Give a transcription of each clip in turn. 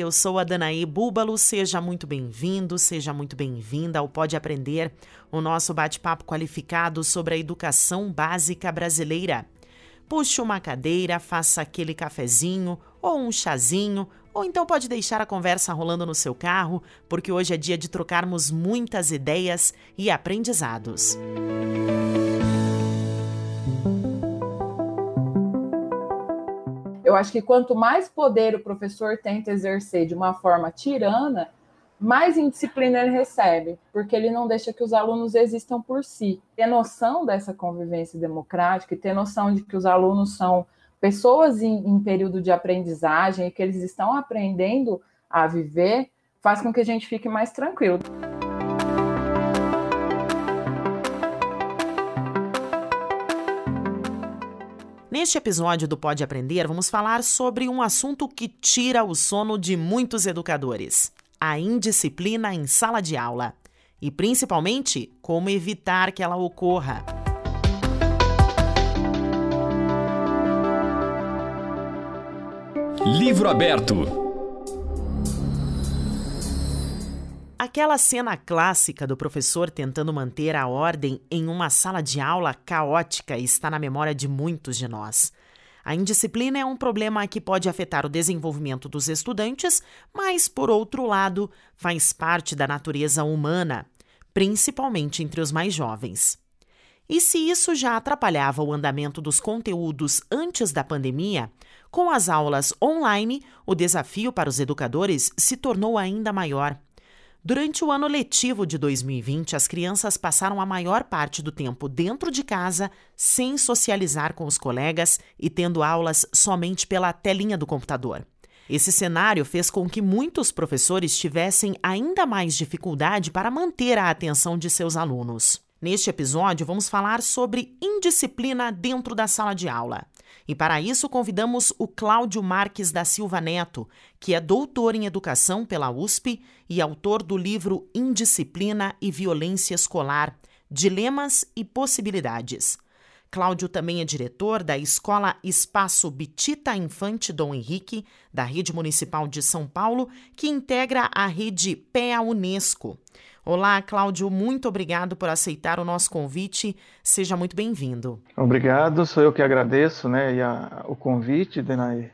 Eu sou a Danaí Búbalo, seja muito bem-vindo, seja muito bem-vinda ao Pode Aprender, o nosso bate-papo qualificado sobre a educação básica brasileira. Puxe uma cadeira, faça aquele cafezinho ou um chazinho, ou então pode deixar a conversa rolando no seu carro, porque hoje é dia de trocarmos muitas ideias e aprendizados. Eu acho que quanto mais poder o professor tenta exercer de uma forma tirana, mais indisciplina ele recebe, porque ele não deixa que os alunos existam por si. Ter noção dessa convivência democrática e ter noção de que os alunos são pessoas em, em período de aprendizagem e que eles estão aprendendo a viver, faz com que a gente fique mais tranquilo. Neste episódio do Pode Aprender, vamos falar sobre um assunto que tira o sono de muitos educadores: a indisciplina em sala de aula. E principalmente, como evitar que ela ocorra. Livro aberto. Aquela cena clássica do professor tentando manter a ordem em uma sala de aula caótica está na memória de muitos de nós. A indisciplina é um problema que pode afetar o desenvolvimento dos estudantes, mas, por outro lado, faz parte da natureza humana, principalmente entre os mais jovens. E se isso já atrapalhava o andamento dos conteúdos antes da pandemia, com as aulas online, o desafio para os educadores se tornou ainda maior. Durante o ano letivo de 2020, as crianças passaram a maior parte do tempo dentro de casa, sem socializar com os colegas e tendo aulas somente pela telinha do computador. Esse cenário fez com que muitos professores tivessem ainda mais dificuldade para manter a atenção de seus alunos. Neste episódio, vamos falar sobre indisciplina dentro da sala de aula. E para isso convidamos o Cláudio Marques da Silva Neto, que é doutor em educação pela USP e autor do livro Indisciplina e Violência Escolar: Dilemas e Possibilidades. Cláudio também é diretor da Escola Espaço Bitita Infante Dom Henrique, da Rede Municipal de São Paulo, que integra a rede PEA Unesco. Olá, Cláudio, muito obrigado por aceitar o nosso convite. Seja muito bem-vindo. Obrigado, sou eu que agradeço né, a, o convite, Denaí.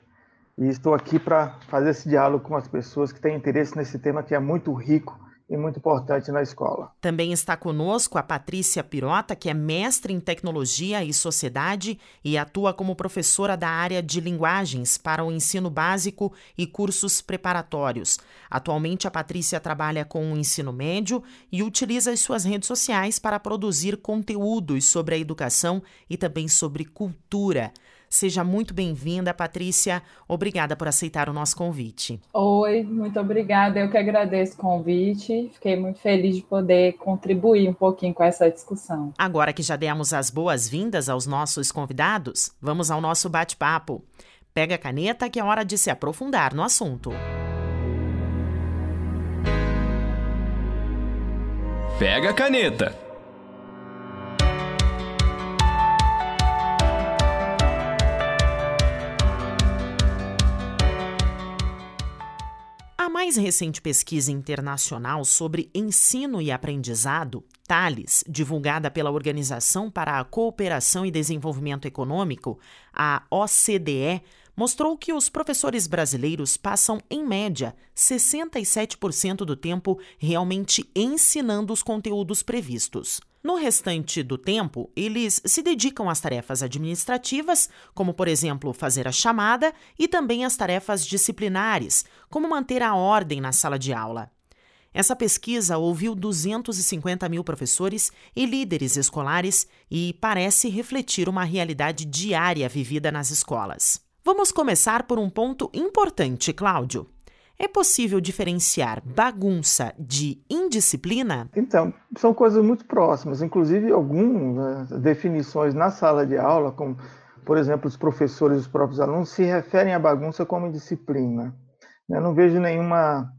E estou aqui para fazer esse diálogo com as pessoas que têm interesse nesse tema que é muito rico e muito importante na escola. Também está conosco a Patrícia Pirota, que é mestre em tecnologia e sociedade e atua como professora da área de linguagens para o ensino básico e cursos preparatórios. Atualmente, a Patrícia trabalha com o ensino médio e utiliza as suas redes sociais para produzir conteúdos sobre a educação e também sobre cultura. Seja muito bem-vinda, Patrícia. Obrigada por aceitar o nosso convite. Oi, muito obrigada. Eu que agradeço o convite. Fiquei muito feliz de poder contribuir um pouquinho com essa discussão. Agora que já demos as boas-vindas aos nossos convidados, vamos ao nosso bate-papo. Pega a caneta que é hora de se aprofundar no assunto. Pega a caneta. A mais recente pesquisa internacional sobre ensino e aprendizado, TALES, divulgada pela Organização para a Cooperação e Desenvolvimento Econômico, a OCDE, mostrou que os professores brasileiros passam, em média, 67% do tempo realmente ensinando os conteúdos previstos. No restante do tempo, eles se dedicam às tarefas administrativas, como, por exemplo, fazer a chamada, e também às tarefas disciplinares, como manter a ordem na sala de aula. Essa pesquisa ouviu 250 mil professores e líderes escolares e parece refletir uma realidade diária vivida nas escolas. Vamos começar por um ponto importante, Cláudio. É possível diferenciar bagunça de indisciplina? Então, são coisas muito próximas. Inclusive, algumas né, definições na sala de aula, como, por exemplo, os professores e os próprios alunos, se referem à bagunça como indisciplina. Eu não vejo nenhuma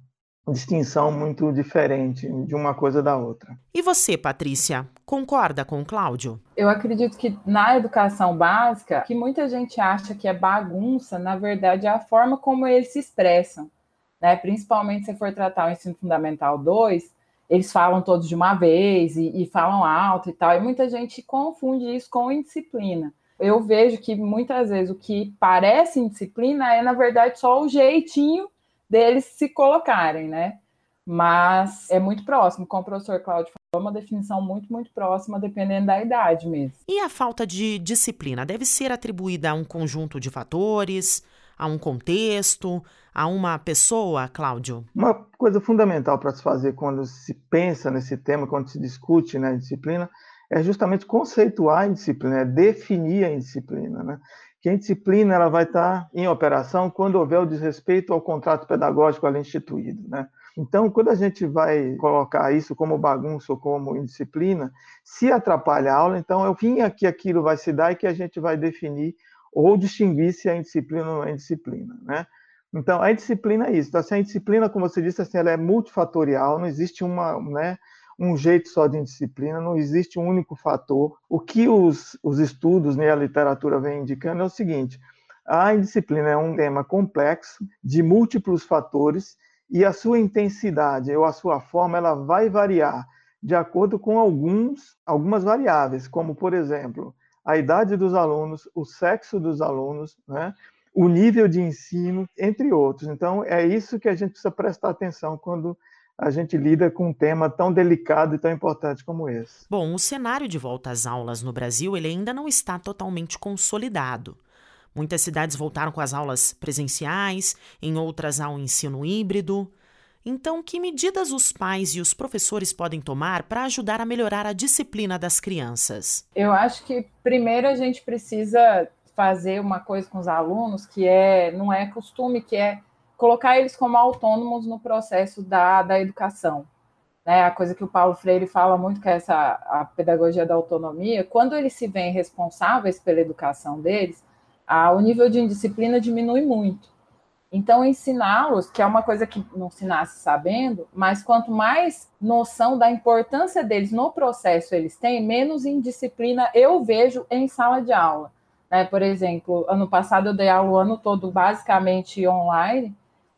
distinção muito diferente de uma coisa da outra. E você, Patrícia, concorda com o Cláudio? Eu acredito que na educação básica, que muita gente acha que é bagunça, na verdade é a forma como eles se expressam. Né? Principalmente se for tratar o ensino fundamental 2, eles falam todos de uma vez e, e falam alto e tal, e muita gente confunde isso com indisciplina. Eu vejo que muitas vezes o que parece indisciplina é, na verdade, só o jeitinho deles se colocarem, né? Mas é muito próximo, como o professor Cláudio falou, é uma definição muito, muito próxima, dependendo da idade mesmo. E a falta de disciplina deve ser atribuída a um conjunto de fatores, a um contexto, a uma pessoa, Cláudio? Uma coisa fundamental para se fazer quando se pensa nesse tema, quando se discute né, disciplina, é justamente conceituar a indisciplina, é definir a indisciplina. Né? que a indisciplina ela vai estar em operação quando houver o desrespeito ao contrato pedagógico ali instituído, né? Então, quando a gente vai colocar isso como bagunça ou como indisciplina, se atrapalha a aula, então é o fim que aquilo vai se dar e que a gente vai definir ou distinguir se é indisciplina ou não é indisciplina, né? Então, a indisciplina é isso. Então, assim, a indisciplina, como você disse, assim, ela é multifatorial, não existe uma, né, um jeito só de indisciplina, não existe um único fator. O que os, os estudos né, a literatura vem indicando é o seguinte: a indisciplina é um tema complexo, de múltiplos fatores, e a sua intensidade ou a sua forma ela vai variar de acordo com alguns, algumas variáveis, como, por exemplo, a idade dos alunos, o sexo dos alunos, né? O nível de ensino, entre outros. Então, é isso que a gente precisa prestar atenção quando a gente lida com um tema tão delicado e tão importante como esse. Bom, o cenário de volta às aulas no Brasil ele ainda não está totalmente consolidado. Muitas cidades voltaram com as aulas presenciais, em outras ao ensino híbrido. Então, que medidas os pais e os professores podem tomar para ajudar a melhorar a disciplina das crianças? Eu acho que primeiro a gente precisa fazer uma coisa com os alunos que é não é costume, que é colocar eles como autônomos no processo da, da educação. Né? A coisa que o Paulo Freire fala muito, que é essa a pedagogia da autonomia, quando eles se veem responsáveis pela educação deles, a, o nível de indisciplina diminui muito. Então, ensiná-los, que é uma coisa que não se nasce sabendo, mas quanto mais noção da importância deles no processo eles têm, menos indisciplina eu vejo em sala de aula. Né? Por exemplo, ano passado eu dei aula o ano todo basicamente online,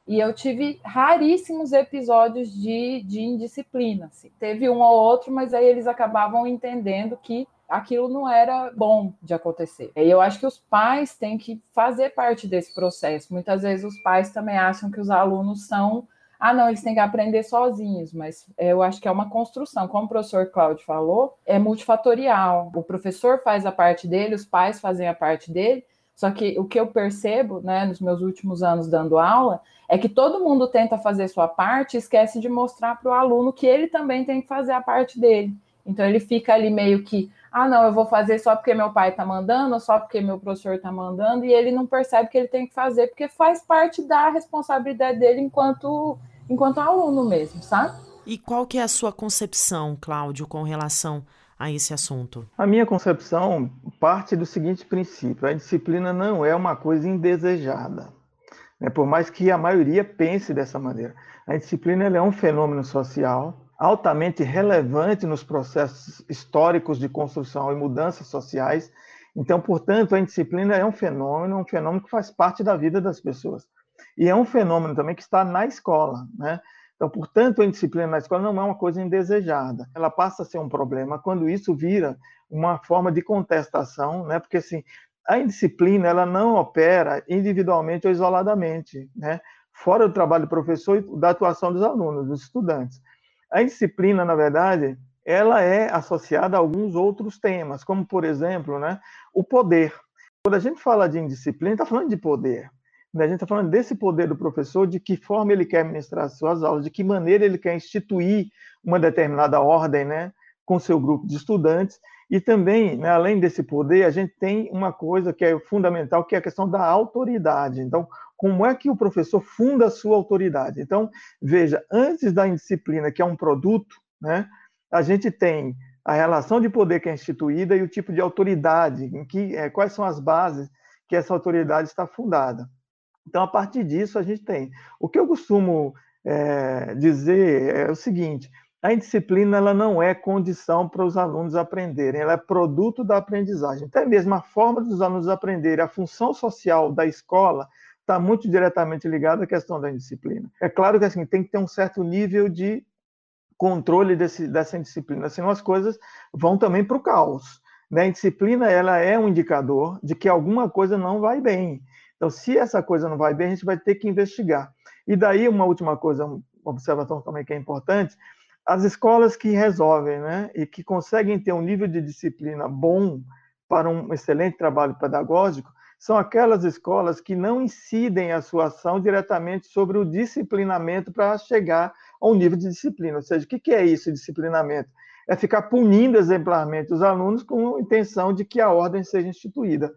e eu tive raríssimos episódios de, de indisciplina. Assim. Teve um ou outro, mas aí eles acabavam entendendo que aquilo não era bom de acontecer. E eu acho que os pais têm que fazer parte desse processo. Muitas vezes os pais também acham que os alunos são. Ah, não, eles têm que aprender sozinhos, mas eu acho que é uma construção. Como o professor Cláudio falou, é multifatorial. O professor faz a parte dele, os pais fazem a parte dele, só que o que eu percebo, né, nos meus últimos anos dando aula, é que todo mundo tenta fazer sua parte e esquece de mostrar para o aluno que ele também tem que fazer a parte dele. Então ele fica ali meio que, ah, não, eu vou fazer só porque meu pai está mandando, ou só porque meu professor está mandando, e ele não percebe que ele tem que fazer, porque faz parte da responsabilidade dele enquanto, enquanto aluno mesmo, sabe? E qual que é a sua concepção, Cláudio, com relação a esse assunto? A minha concepção parte do seguinte princípio: a disciplina não é uma coisa indesejada. Né? Por mais que a maioria pense dessa maneira. A disciplina é um fenômeno social altamente relevante nos processos históricos de construção e mudanças sociais. Então, portanto, a disciplina é um fenômeno, um fenômeno que faz parte da vida das pessoas. E é um fenômeno também que está na escola, né? Então, portanto, a indisciplina na escola não é uma coisa indesejada. Ela passa a ser um problema quando isso vira uma forma de contestação, né? Porque assim, a indisciplina ela não opera individualmente ou isoladamente, né? Fora do trabalho do professor e da atuação dos alunos, dos estudantes. A indisciplina, na verdade, ela é associada a alguns outros temas, como por exemplo, né, o poder. Quando a gente fala de indisciplina, está falando de poder. Né? A gente está falando desse poder do professor, de que forma ele quer ministrar suas aulas, de que maneira ele quer instituir uma determinada ordem, né? com seu grupo de estudantes. E também, né, além desse poder, a gente tem uma coisa que é fundamental, que é a questão da autoridade. Então, como é que o professor funda a sua autoridade? Então, veja, antes da indisciplina, que é um produto, né, a gente tem a relação de poder que é instituída e o tipo de autoridade, em que, é, quais são as bases que essa autoridade está fundada. Então, a partir disso, a gente tem. O que eu costumo é, dizer é o seguinte: a indisciplina ela não é condição para os alunos aprenderem, ela é produto da aprendizagem. Até mesmo a forma dos alunos aprenderem, a função social da escola está muito diretamente ligada à questão da indisciplina. É claro que assim tem que ter um certo nível de controle desse, dessa indisciplina, senão as coisas vão também para o caos. Né? A indisciplina ela é um indicador de que alguma coisa não vai bem. Então, se essa coisa não vai bem, a gente vai ter que investigar. E daí, uma última coisa, uma observação também que é importante, as escolas que resolvem né, e que conseguem ter um nível de disciplina bom para um excelente trabalho pedagógico, são aquelas escolas que não incidem a sua ação diretamente sobre o disciplinamento para chegar a um nível de disciplina. Ou seja, o que é isso, disciplinamento? É ficar punindo exemplarmente os alunos com a intenção de que a ordem seja instituída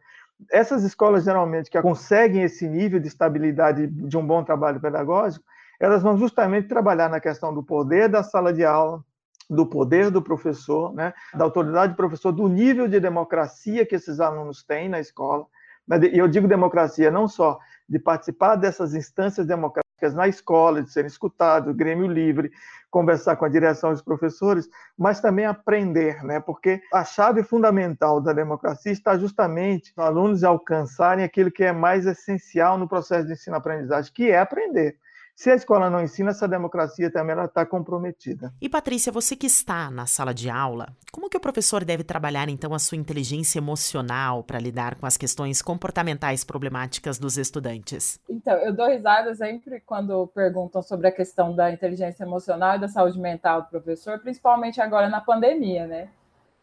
essas escolas, geralmente, que conseguem esse nível de estabilidade de um bom trabalho pedagógico, elas vão justamente trabalhar na questão do poder da sala de aula, do poder do professor, né, da autoridade do professor, do nível de democracia que esses alunos têm na escola. E eu digo democracia não só de participar dessas instâncias democráticas na escola, de serem escutados, Grêmio Livre, conversar com a direção dos professores, mas também aprender, né? Porque a chave fundamental da democracia está justamente os alunos alcançarem aquilo que é mais essencial no processo de ensino-aprendizagem, que é aprender. Se a escola não ensina, essa democracia também está comprometida. E Patrícia, você que está na sala de aula, como que o professor deve trabalhar então a sua inteligência emocional para lidar com as questões comportamentais problemáticas dos estudantes? Então, eu dou risada sempre quando perguntam sobre a questão da inteligência emocional e da saúde mental do professor, principalmente agora na pandemia, né?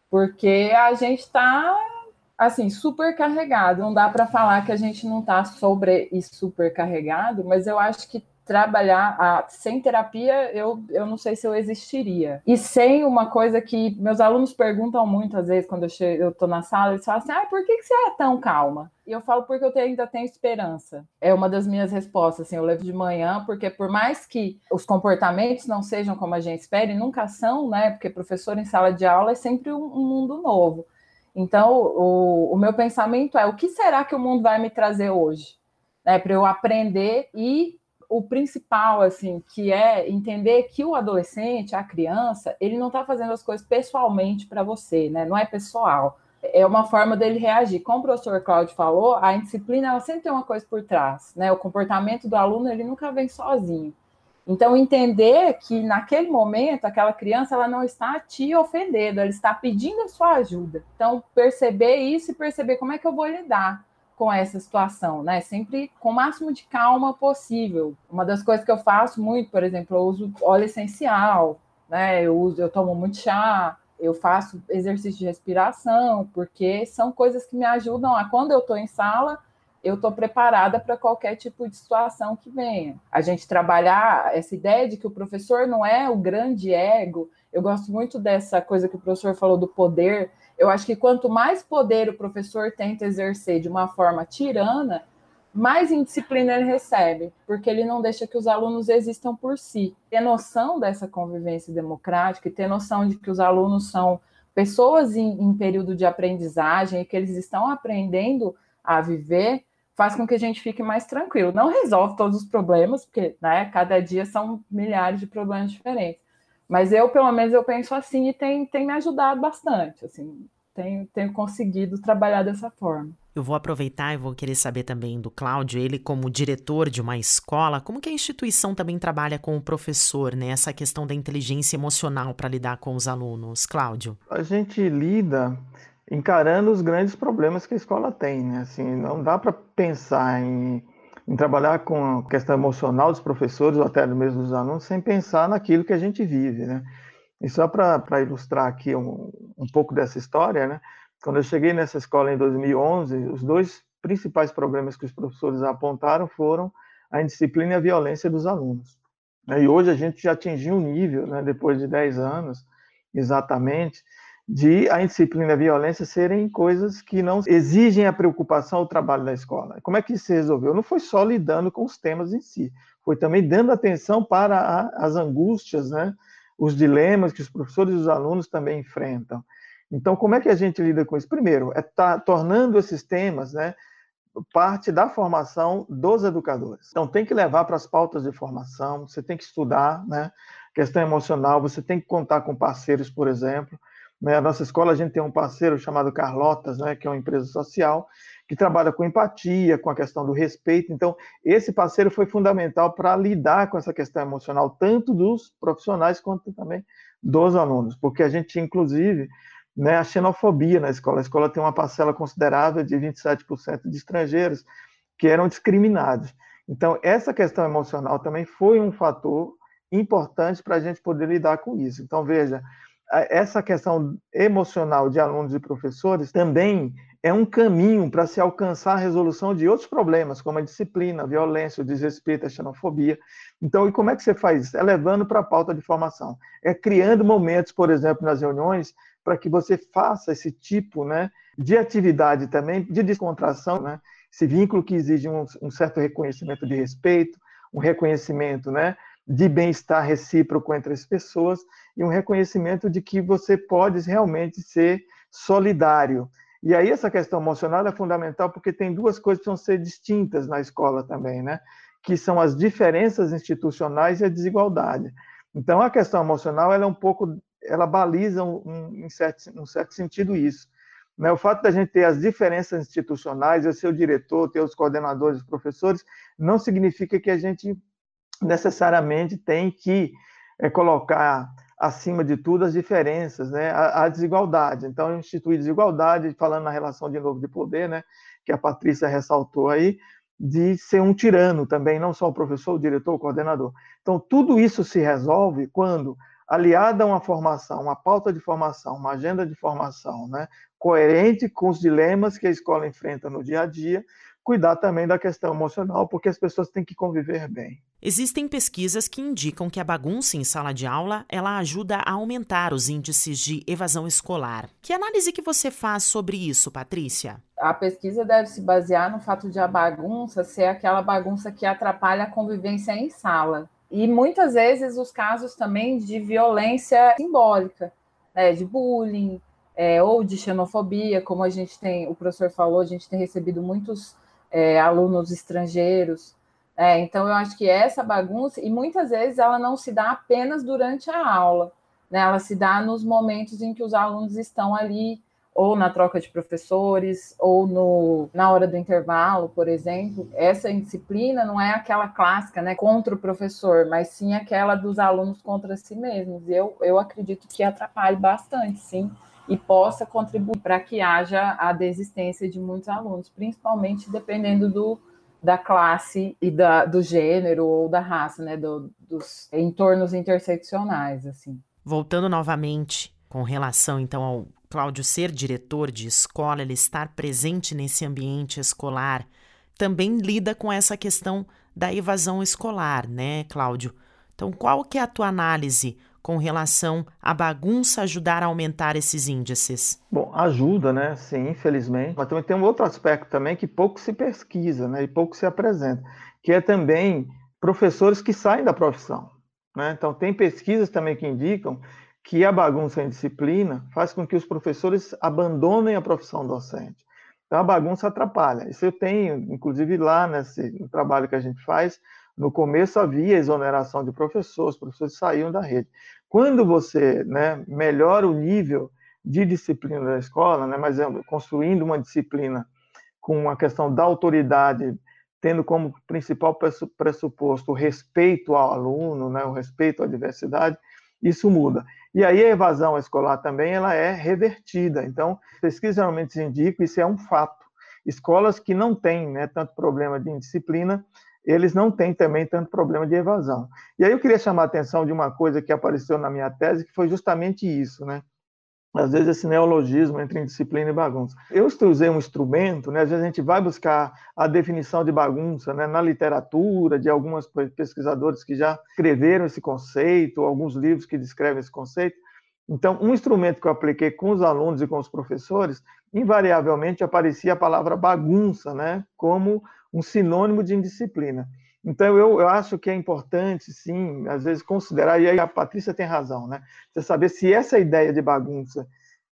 Porque a gente está assim, super carregado. Não dá para falar que a gente não está sobre e super carregado, mas eu acho que trabalhar a, sem terapia, eu, eu não sei se eu existiria. E sem uma coisa que meus alunos perguntam muito, às vezes, quando eu, chego, eu tô na sala, eles falam assim: ah, por que, que você é tão calma? E eu falo porque eu tenho, ainda tenho esperança. É uma das minhas respostas. Assim, eu levo de manhã, porque por mais que os comportamentos não sejam como a gente espera, e nunca são, né? Porque professor em sala de aula é sempre um, um mundo novo. Então, o, o meu pensamento é: o que será que o mundo vai me trazer hoje? Né, para eu aprender e o principal, assim, que é entender que o adolescente, a criança, ele não está fazendo as coisas pessoalmente para você, né? Não é pessoal. É uma forma dele reagir. Como o professor Cláudio falou, a disciplina ela sempre tem uma coisa por trás, né? O comportamento do aluno ele nunca vem sozinho. Então entender que naquele momento aquela criança ela não está te ofendendo, ela está pedindo a sua ajuda. Então perceber isso e perceber como é que eu vou lidar com essa situação, né? Sempre com o máximo de calma possível. Uma das coisas que eu faço muito, por exemplo, eu uso óleo essencial, né? Eu uso, eu tomo muito chá, eu faço exercício de respiração, porque são coisas que me ajudam a quando eu estou em sala, eu estou preparada para qualquer tipo de situação que venha. A gente trabalhar essa ideia de que o professor não é o grande ego. Eu gosto muito dessa coisa que o professor falou do poder eu acho que quanto mais poder o professor tenta exercer de uma forma tirana, mais indisciplina ele recebe, porque ele não deixa que os alunos existam por si. Ter noção dessa convivência democrática e ter noção de que os alunos são pessoas em, em período de aprendizagem e que eles estão aprendendo a viver, faz com que a gente fique mais tranquilo. Não resolve todos os problemas, porque né, cada dia são milhares de problemas diferentes. Mas eu, pelo menos, eu penso assim e tem, tem me ajudado bastante, assim, tenho, tenho conseguido trabalhar dessa forma. Eu vou aproveitar e vou querer saber também do Cláudio, ele como diretor de uma escola, como que a instituição também trabalha com o professor, né? Essa questão da inteligência emocional para lidar com os alunos. Cláudio. A gente lida encarando os grandes problemas que a escola tem, né? Assim, não dá para pensar em em trabalhar com a questão emocional dos professores ou até mesmo dos alunos sem pensar naquilo que a gente vive, né? E só para ilustrar aqui um, um pouco dessa história, né? Quando eu cheguei nessa escola em 2011, os dois principais problemas que os professores apontaram foram a indisciplina e a violência dos alunos. E hoje a gente já atingiu um nível, né, depois de 10 anos, exatamente, de a indisciplina e a violência serem coisas que não exigem a preocupação ao trabalho da escola. Como é que isso se resolveu? Não foi só lidando com os temas em si, foi também dando atenção para a, as angústias, né, os dilemas que os professores e os alunos também enfrentam. Então, como é que a gente lida com isso? Primeiro, é tá tornando esses temas, né, parte da formação dos educadores. Então, tem que levar para as pautas de formação, você tem que estudar, né, questão emocional, você tem que contar com parceiros, por exemplo, né? A nossa escola, a gente tem um parceiro chamado Carlotas, né, que é uma empresa social, que trabalha com empatia, com a questão do respeito. Então, esse parceiro foi fundamental para lidar com essa questão emocional, tanto dos profissionais quanto também dos alunos, porque a gente, inclusive, né, a xenofobia na escola. A escola tem uma parcela considerável de 27% de estrangeiros que eram discriminados. Então, essa questão emocional também foi um fator importante para a gente poder lidar com isso. Então, veja, essa questão emocional de alunos e professores também é um caminho para se alcançar a resolução de outros problemas, como a disciplina, a violência, o desrespeito, a xenofobia. Então, e como é que você faz isso? É levando para a pauta de formação. É criando momentos, por exemplo, nas reuniões, para que você faça esse tipo né, de atividade também, de descontração, né? esse vínculo que exige um, um certo reconhecimento de respeito, um reconhecimento né, de bem-estar recíproco entre as pessoas e um reconhecimento de que você pode realmente ser solidário. E aí essa questão emocional é fundamental porque tem duas coisas que precisam ser distintas na escola também, né? Que são as diferenças institucionais e a desigualdade. Então a questão emocional ela é um pouco, ela baliza um, em certo, um certo sentido isso. Né? O fato da gente ter as diferenças institucionais, eu ser o diretor, ter os coordenadores, os professores, não significa que a gente necessariamente tem que é, colocar acima de tudo as diferenças, né, a, a, desigualdade. Então, instituir desigualdade, falando na relação de novo de poder, né, que a Patrícia ressaltou aí, de ser um tirano também, não só o professor, o diretor, o coordenador. Então, tudo isso se resolve quando, aliada a uma formação, uma pauta de formação, uma agenda de formação, né, coerente com os dilemas que a escola enfrenta no dia a dia, cuidar também da questão emocional, porque as pessoas têm que conviver bem. Existem pesquisas que indicam que a bagunça em sala de aula ela ajuda a aumentar os índices de evasão escolar. Que análise que você faz sobre isso, Patrícia? A pesquisa deve se basear no fato de a bagunça ser aquela bagunça que atrapalha a convivência em sala. E muitas vezes os casos também de violência simbólica, né, de bullying, é, ou de xenofobia, como a gente tem, o professor falou, a gente tem recebido muitos é, alunos estrangeiros. É, então, eu acho que essa bagunça, e muitas vezes ela não se dá apenas durante a aula, né? ela se dá nos momentos em que os alunos estão ali, ou na troca de professores, ou no, na hora do intervalo, por exemplo. Essa disciplina não é aquela clássica né, contra o professor, mas sim aquela dos alunos contra si mesmos. Eu, eu acredito que atrapalhe bastante, sim e possa contribuir para que haja a desistência de muitos alunos, principalmente dependendo do, da classe e da, do gênero ou da raça, né, do, dos entornos interseccionais, assim. Voltando novamente com relação então ao Cláudio ser diretor de escola, ele estar presente nesse ambiente escolar, também lida com essa questão da evasão escolar, né, Cláudio? Então, qual que é a tua análise com relação à bagunça ajudar a aumentar esses índices? Bom, ajuda, né? Sim, infelizmente. Mas também tem um outro aspecto também que pouco se pesquisa, né? E pouco se apresenta, que é também professores que saem da profissão. Né? Então, tem pesquisas também que indicam que a bagunça em disciplina faz com que os professores abandonem a profissão docente. Então, a bagunça atrapalha. Isso eu tenho, inclusive lá nesse trabalho que a gente faz, no começo havia exoneração de professores, os professores saíam da rede. Quando você né, melhora o nível de disciplina da escola, né, mas construindo uma disciplina com a questão da autoridade, tendo como principal pressuposto o respeito ao aluno, né, o respeito à diversidade, isso muda. E aí a evasão escolar também ela é revertida. Então, pesquisas geralmente indicam, isso é um fato. Escolas que não têm né, tanto problema de indisciplina, eles não têm também tanto problema de evasão. E aí eu queria chamar a atenção de uma coisa que apareceu na minha tese, que foi justamente isso, né? Às vezes esse neologismo entre indisciplina e bagunça. Eu usei um instrumento, né? Às vezes a gente vai buscar a definição de bagunça né? na literatura, de alguns pesquisadores que já escreveram esse conceito, alguns livros que descrevem esse conceito, Então, um instrumento que eu apliquei com os alunos e com os professores, invariavelmente aparecia a palavra bagunça, né, como um sinônimo de indisciplina. Então, eu, eu acho que é importante, sim, às vezes considerar, e aí a Patrícia tem razão, né, você saber se essa ideia de bagunça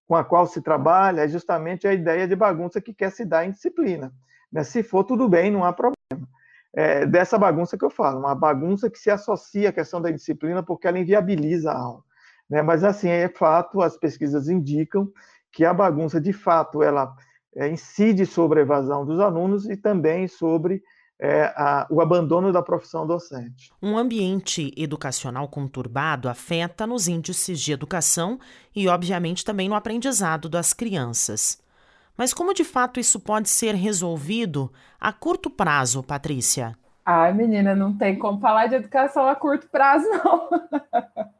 com a qual se trabalha é justamente a ideia de bagunça que quer se dar em disciplina. Né? Se for, tudo bem, não há problema. É dessa bagunça que eu falo, uma bagunça que se associa à questão da disciplina porque ela inviabiliza a aula. Né? Mas, assim, é fato, as pesquisas indicam que a bagunça, de fato, ela é, incide sobre a evasão dos alunos e também sobre é, a, o abandono da profissão docente. Um ambiente educacional conturbado afeta nos índices de educação e, obviamente, também no aprendizado das crianças. Mas como de fato isso pode ser resolvido a curto prazo, Patrícia? Ai, menina, não tem como falar de educação a curto prazo, não.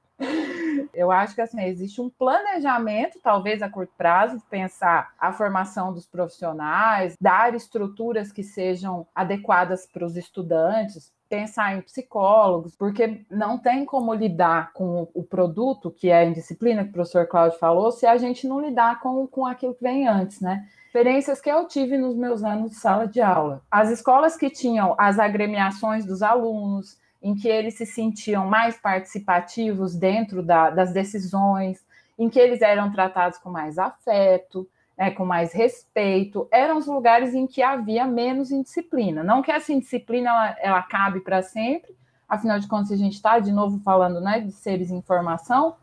Eu acho que assim, existe um planejamento, talvez a curto prazo, de pensar a formação dos profissionais, dar estruturas que sejam adequadas para os estudantes, pensar em psicólogos, porque não tem como lidar com o produto, que é a indisciplina que o professor Cláudio falou, se a gente não lidar com, com aquilo que vem antes, né? Experiências que eu tive nos meus anos de sala de aula. As escolas que tinham as agremiações dos alunos, em que eles se sentiam mais participativos dentro da, das decisões, em que eles eram tratados com mais afeto, né, com mais respeito, eram os lugares em que havia menos indisciplina. Não que essa indisciplina ela, ela cabe para sempre, afinal de contas, a gente está de novo falando né, de seres em formação,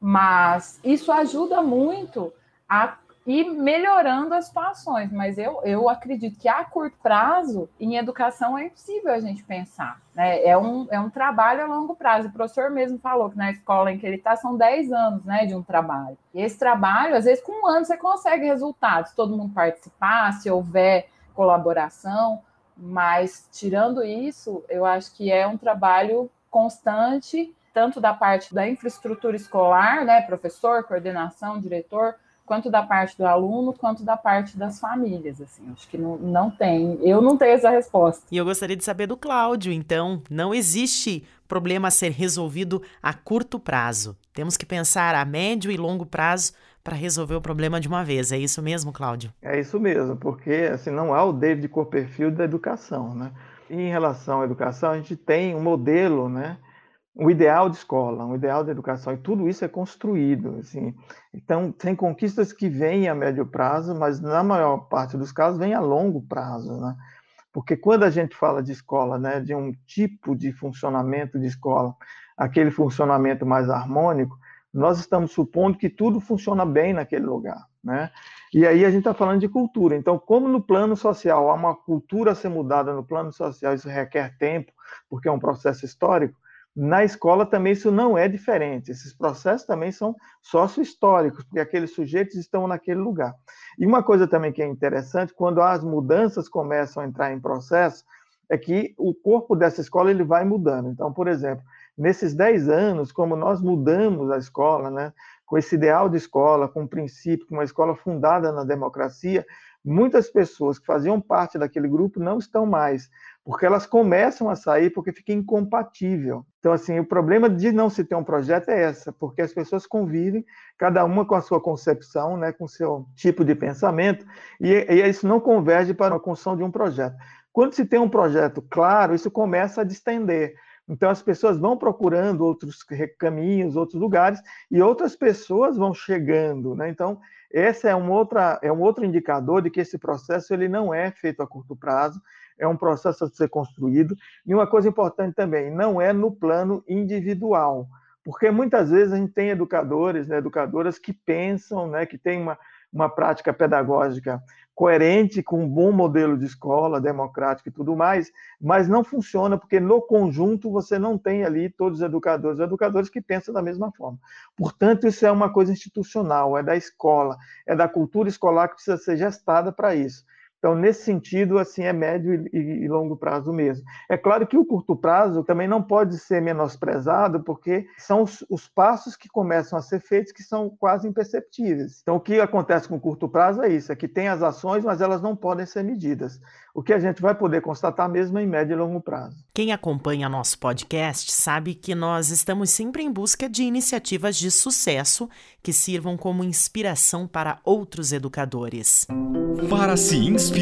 mas isso ajuda muito a e melhorando as situações. Mas eu, eu acredito que a curto prazo, em educação, é impossível a gente pensar. Né? É, um, é um trabalho a longo prazo. O professor mesmo falou que na escola em que ele está são 10 anos né, de um trabalho. E esse trabalho, às vezes, com um ano você consegue resultados, todo mundo participar, se houver colaboração. Mas, tirando isso, eu acho que é um trabalho constante, tanto da parte da infraestrutura escolar, né, professor, coordenação, diretor, quanto da parte do aluno, quanto da parte das famílias, assim, acho que não, não tem, eu não tenho essa resposta. E eu gostaria de saber do Cláudio, então, não existe problema a ser resolvido a curto prazo, temos que pensar a médio e longo prazo para resolver o problema de uma vez, é isso mesmo, Cláudio? É isso mesmo, porque, assim, não há o David Copperfield da educação, né? E em relação à educação, a gente tem um modelo, né, um ideal de escola, um ideal de educação, e tudo isso é construído. Assim. Então, tem conquistas que vêm a médio prazo, mas na maior parte dos casos vem a longo prazo. Né? Porque quando a gente fala de escola, né, de um tipo de funcionamento de escola, aquele funcionamento mais harmônico, nós estamos supondo que tudo funciona bem naquele lugar. Né? E aí a gente está falando de cultura. Então, como no plano social há uma cultura a ser mudada no plano social, isso requer tempo, porque é um processo histórico, na escola também isso não é diferente. Esses processos também são sócio-históricos, porque aqueles sujeitos estão naquele lugar. E uma coisa também que é interessante, quando as mudanças começam a entrar em processo, é que o corpo dessa escola ele vai mudando. Então, por exemplo, nesses 10 anos, como nós mudamos a escola, né, com esse ideal de escola, com o princípio, com uma escola fundada na democracia, muitas pessoas que faziam parte daquele grupo não estão mais, porque elas começam a sair porque fica incompatível. Então, assim, o problema de não se ter um projeto é essa, porque as pessoas convivem, cada uma com a sua concepção, né, com o seu tipo de pensamento, e, e isso não converge para a construção de um projeto. Quando se tem um projeto claro, isso começa a distender. Então, as pessoas vão procurando outros caminhos, outros lugares, e outras pessoas vão chegando. Né? Então, esse é um, outra, é um outro indicador de que esse processo ele não é feito a curto prazo, é um processo a ser construído. E uma coisa importante também, não é no plano individual, porque muitas vezes a gente tem educadores, né, educadoras que pensam, né, que têm uma, uma prática pedagógica coerente com um bom modelo de escola, democrática e tudo mais, mas não funciona porque no conjunto você não tem ali todos os educadores, educadores que pensam da mesma forma. Portanto, isso é uma coisa institucional, é da escola, é da cultura escolar que precisa ser gestada para isso. Então, nesse sentido, assim, é médio e, e, longo prazo mesmo. É claro que o curto prazo também não pode ser menosprezado, porque são os, os passos que começam a ser feitos que são quase imperceptíveis. Então, o que acontece com o curto prazo é isso, é que tem as ações, mas elas não podem ser medidas. O que a gente vai poder constatar mesmo é em médio e longo prazo. Quem acompanha nosso podcast sabe que nós estamos sempre em busca de iniciativas de sucesso que sirvam como inspiração para outros educadores. Para se inspirar.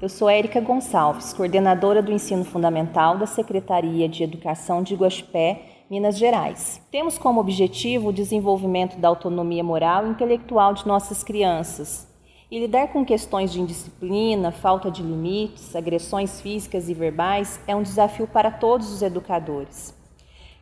Eu sou Érica Gonçalves, coordenadora do ensino fundamental da Secretaria de Educação de Guaxupé, Minas Gerais. Temos como objetivo o desenvolvimento da autonomia moral e intelectual de nossas crianças. E lidar com questões de indisciplina, falta de limites, agressões físicas e verbais é um desafio para todos os educadores.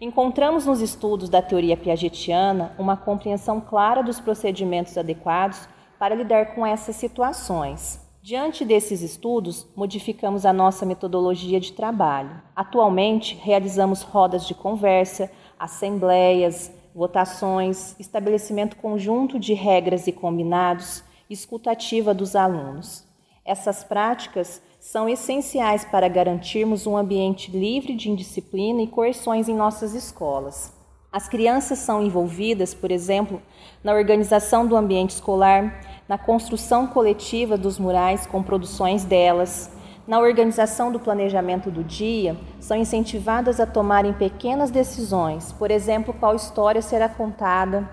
Encontramos nos estudos da teoria piagetiana uma compreensão clara dos procedimentos adequados para lidar com essas situações. Diante desses estudos, modificamos a nossa metodologia de trabalho. Atualmente, realizamos rodas de conversa, assembleias, votações, estabelecimento conjunto de regras e combinados, escutativa dos alunos. Essas práticas são essenciais para garantirmos um ambiente livre de indisciplina e coerções em nossas escolas. As crianças são envolvidas, por exemplo, na organização do ambiente escolar, na construção coletiva dos murais com produções delas, na organização do planejamento do dia, são incentivadas a tomarem pequenas decisões, por exemplo, qual história será contada,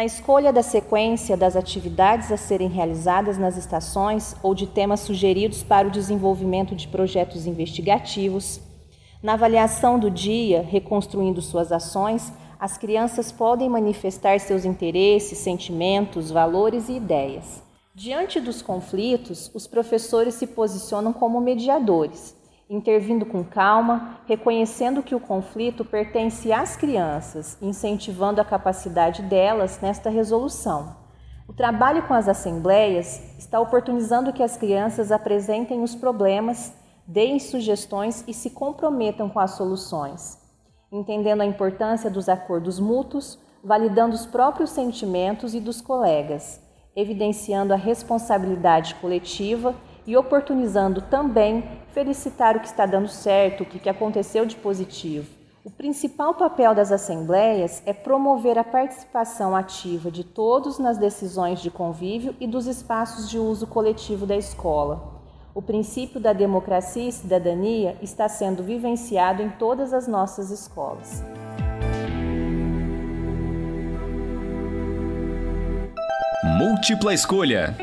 na escolha da sequência das atividades a serem realizadas nas estações ou de temas sugeridos para o desenvolvimento de projetos investigativos, na avaliação do dia, reconstruindo suas ações, as crianças podem manifestar seus interesses, sentimentos, valores e ideias. Diante dos conflitos, os professores se posicionam como mediadores, intervindo com calma, reconhecendo que o conflito pertence às crianças, incentivando a capacidade delas nesta resolução. O trabalho com as assembleias está oportunizando que as crianças apresentem os problemas, deem sugestões e se comprometam com as soluções entendendo a importância dos acordos mútuos, validando os próprios sentimentos e dos colegas, evidenciando a responsabilidade coletiva e oportunizando também felicitar o que está dando certo, o que aconteceu de positivo. O principal papel das assembleias é promover a participação ativa de todos nas decisões de convívio e dos espaços de uso coletivo da escola o princípio da democracia e cidadania está sendo vivenciado em todas as nossas escolas. Múltipla escolha.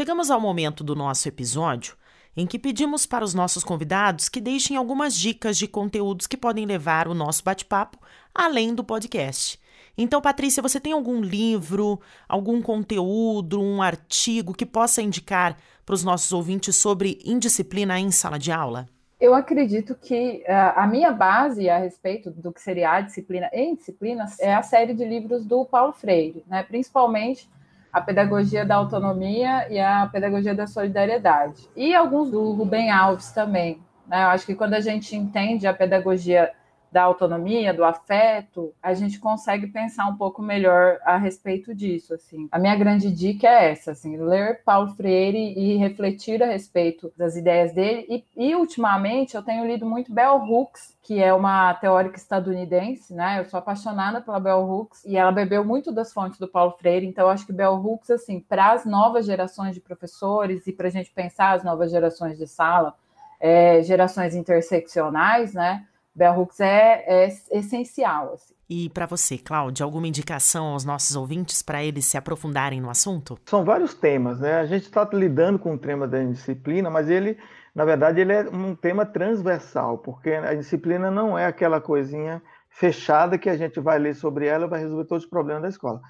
Chegamos ao momento do nosso episódio em que pedimos para os nossos convidados que deixem algumas dicas de conteúdos que podem levar o nosso bate-papo além do podcast. Então, Patrícia, você tem algum livro, algum conteúdo, um artigo que possa indicar para os nossos ouvintes sobre indisciplina em sala de aula? Eu acredito que uh, a minha base a respeito do que seria a disciplina em disciplinas é a série de livros do Paulo Freire, né? principalmente a pedagogia da autonomia e a pedagogia da solidariedade. E alguns do Rubem Alves também. Né? Eu acho que quando a gente entende a pedagogia da autonomia, do afeto, a gente consegue pensar um pouco melhor a respeito disso, assim. A minha grande dica é essa, assim, ler Paulo Freire e refletir a respeito das ideias dele. E, e ultimamente eu tenho lido muito Bell Hooks, que é uma teórica estadunidense, né? Eu sou apaixonada pela Bell Hooks e ela bebeu muito das fontes do Paulo Freire, então eu acho que Bell Hooks, assim, para as novas gerações de professores e para a gente pensar as novas gerações de sala, é, gerações interseccionais, né? Bell Hooks é, é essencial. Assim. E para você, Cláudia, alguma indicação aos nossos ouvintes para eles se aprofundarem no assunto? São vários temas, né? A gente está lidando com o tema da disciplina, mas ele, na verdade, ele é um tema transversal, porque a disciplina não é aquela coisinha fechada que a gente vai ler sobre ela e vai resolver todos os problemas da escola.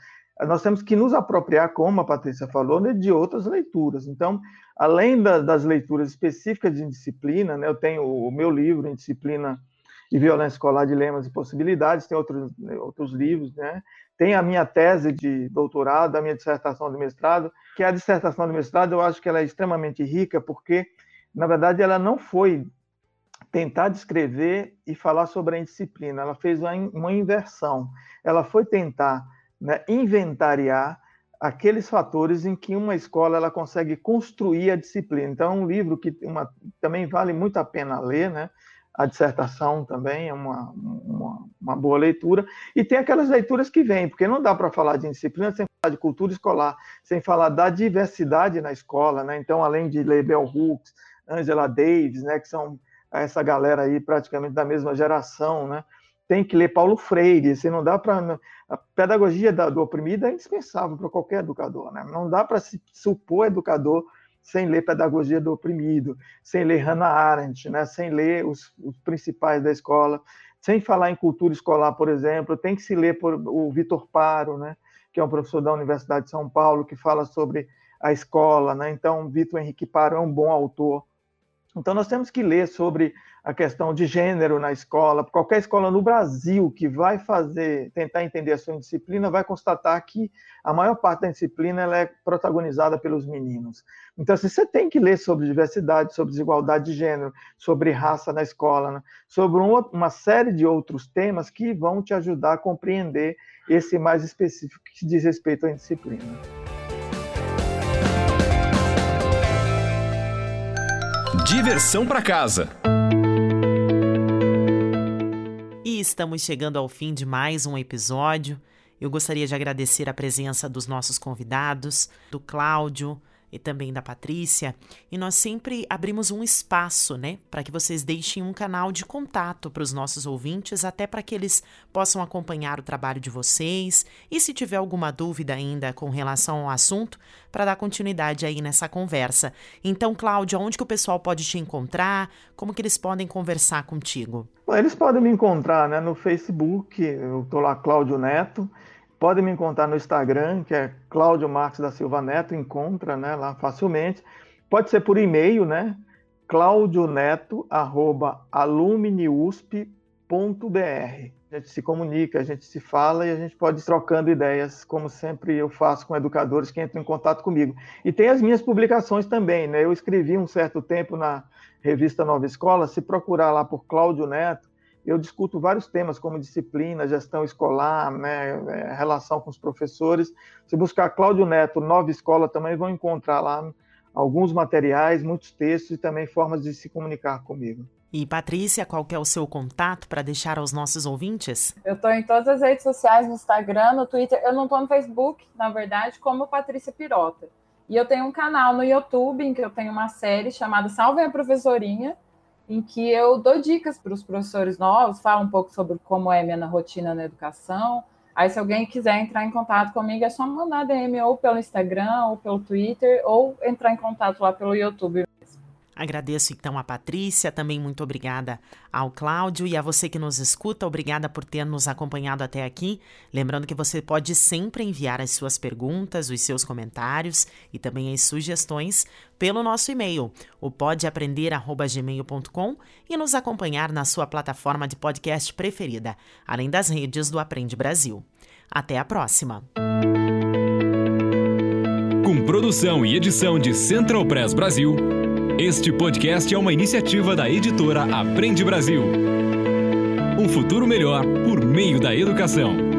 Nós temos que nos apropriar, como a Patrícia falou, né, de outras leituras. Então, além da, das leituras específicas de disciplina, né, eu tenho o meu livro em disciplina de violência escolar, dilemas e possibilidades, tem outros, outros livros, né? Tem a minha tese de doutorado, a minha dissertação de mestrado, que a dissertação de mestrado eu acho que ela é extremamente rica, porque, na verdade, ela não foi tentar descrever e falar sobre a indisciplina, ela fez uma, uma inversão. Ela foi tentar né, inventariar aqueles fatores em que uma escola ela consegue construir a disciplina. Então, é um livro que uma, também vale muito a pena ler, né? A dissertação também é uma, uma, uma boa leitura. E tem aquelas leituras que vêm, porque não dá para falar de disciplina sem falar de cultura escolar, sem falar da diversidade na escola, né? Então, além de ler Bell Hooks, Angela Davis, né? Que são essa galera aí praticamente da mesma geração, né? tem que ler Paulo Freire, se não dá para a pedagogia do oprimido é indispensável para qualquer educador, né? Não dá para se supor educador sem ler pedagogia do oprimido, sem ler Hannah Arendt, né? Sem ler os, os principais da escola, sem falar em cultura escolar, por exemplo, tem que se ler por o Vitor Paro, né? Que é um professor da Universidade de São Paulo que fala sobre a escola, né? Então, Vitor Henrique Paro é um bom autor. Então, nós temos que ler sobre a questão de gênero na escola. Qualquer escola no Brasil que vai fazer, tentar entender a sua disciplina, vai constatar que a maior parte da disciplina é protagonizada pelos meninos. Então, assim, você tem que ler sobre diversidade, sobre desigualdade de gênero, sobre raça na escola, né? sobre um, uma série de outros temas que vão te ajudar a compreender esse mais específico que diz respeito à disciplina. Diversão para casa. Estamos chegando ao fim de mais um episódio. Eu gostaria de agradecer a presença dos nossos convidados, do Cláudio e também da Patrícia. E nós sempre abrimos um espaço, né, para que vocês deixem um canal de contato para os nossos ouvintes, até para que eles possam acompanhar o trabalho de vocês. E se tiver alguma dúvida ainda com relação ao assunto, para dar continuidade aí nessa conversa. Então, Cláudio, onde que o pessoal pode te encontrar? Como que eles podem conversar contigo? Eles podem me encontrar né, no Facebook, eu estou lá, Cláudio Neto. Podem me encontrar no Instagram, que é Cláudio Marques da Silva Neto, encontra né, lá facilmente. Pode ser por e-mail, né? claudioneto.alumniusp.br a gente se comunica, a gente se fala e a gente pode ir trocando ideias, como sempre eu faço com educadores que entram em contato comigo. E tem as minhas publicações também, né? Eu escrevi um certo tempo na revista Nova Escola, se procurar lá por Cláudio Neto, eu discuto vários temas como disciplina, gestão escolar, né, é, relação com os professores. Se buscar Cláudio Neto, Nova Escola, também vão encontrar lá alguns materiais, muitos textos e também formas de se comunicar comigo. E Patrícia, qual que é o seu contato para deixar aos nossos ouvintes? Eu estou em todas as redes sociais, no Instagram, no Twitter. Eu não estou no Facebook, na verdade, como Patrícia Pirota. E eu tenho um canal no YouTube em que eu tenho uma série chamada Salve a Professorinha, em que eu dou dicas para os professores novos, falo um pouco sobre como é minha rotina na educação. Aí, se alguém quiser entrar em contato comigo, é só mandar DM ou pelo Instagram, ou pelo Twitter, ou entrar em contato lá pelo YouTube. Agradeço então a Patrícia, também muito obrigada ao Cláudio e a você que nos escuta, obrigada por ter nos acompanhado até aqui. Lembrando que você pode sempre enviar as suas perguntas, os seus comentários e também as sugestões pelo nosso e-mail, o podeaprender@gmail.com e nos acompanhar na sua plataforma de podcast preferida, além das redes do Aprende Brasil. Até a próxima. Com produção e edição de Central Press Brasil. Este podcast é uma iniciativa da editora Aprende Brasil. Um futuro melhor por meio da educação.